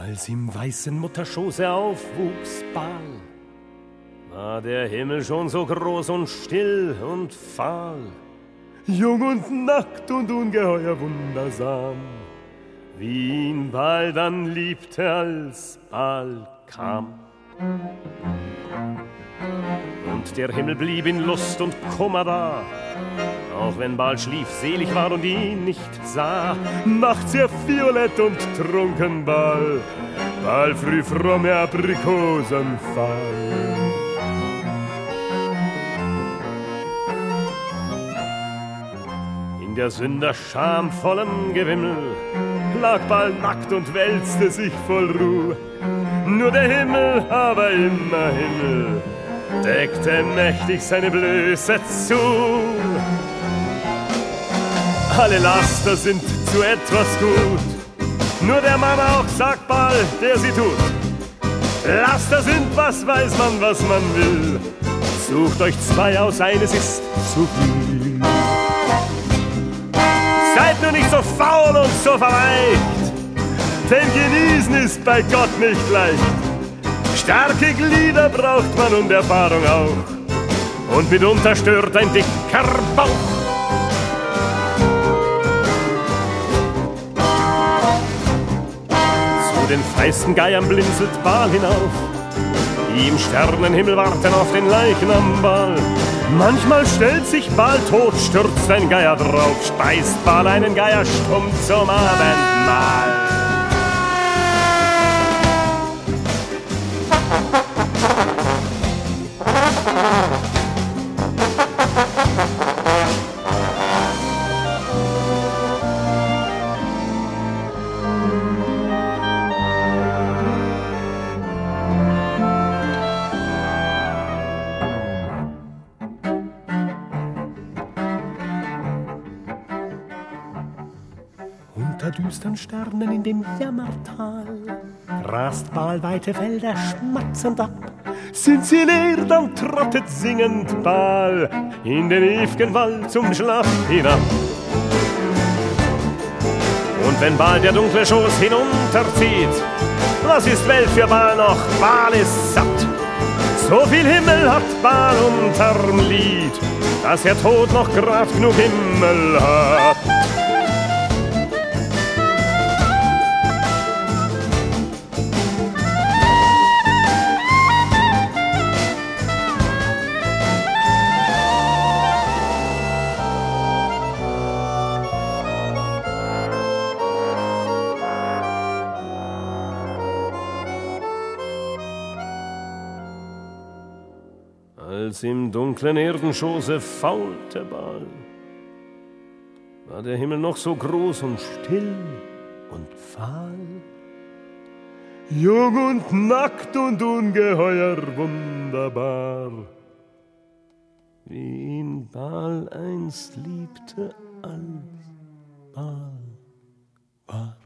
Als im weißen Mutterschoße aufwuchs Baal, war der Himmel schon so groß und still und fahl, jung und nackt und ungeheuer wundersam, wie ihn Baal dann liebte, als Baal kam. Und der Himmel blieb in Lust und Kummer da, auch wenn Baal schlief, selig war und ihn nicht sah, nachts er violett und trunken Baal, Baal früh fromme Aprikosenfall. In der Sünder schamvollen Gewimmel lag Baal nackt und wälzte sich voll Ruhe. Nur der Himmel, aber immer Himmel, deckte mächtig seine Blöße zu alle Laster sind zu etwas gut. Nur der Mann auch sagt bald, der sie tut. Laster sind, was weiß man, was man will. Sucht euch zwei aus, eines ist zu viel. Seid nur nicht so faul und so verweicht, denn genießen ist bei Gott nicht leicht. Starke Glieder braucht man und Erfahrung auch. Und mitunter stört ein dicker Bauch. Den feisten Geiern blinzelt Baal hinauf. Die im Sternenhimmel warten auf den Leichnamball. Manchmal stellt sich Baal tot, stürzt ein Geier drauf, speist Baal einen Geier stumm zum Abendmahl. Unter düstern Sternen in dem Jammertal. Rast weite Felder schmatzend ab, sind sie leer, dann trottet singend Baal in den ewigen Wald zum Schlaf hinab. Und wenn Baal der dunkle Schoß hinunterzieht, was ist Welt für Baal noch? Baal ist satt. So viel Himmel hat Baal unterm Lied, dass er Tod noch Kraft genug Himmel hat. Als im dunklen Erdenschoße faulte Ball, war der Himmel noch so groß und still und fahl. Jung und nackt und ungeheuer wunderbar, wie ihn Baal einst liebte, als Baal war.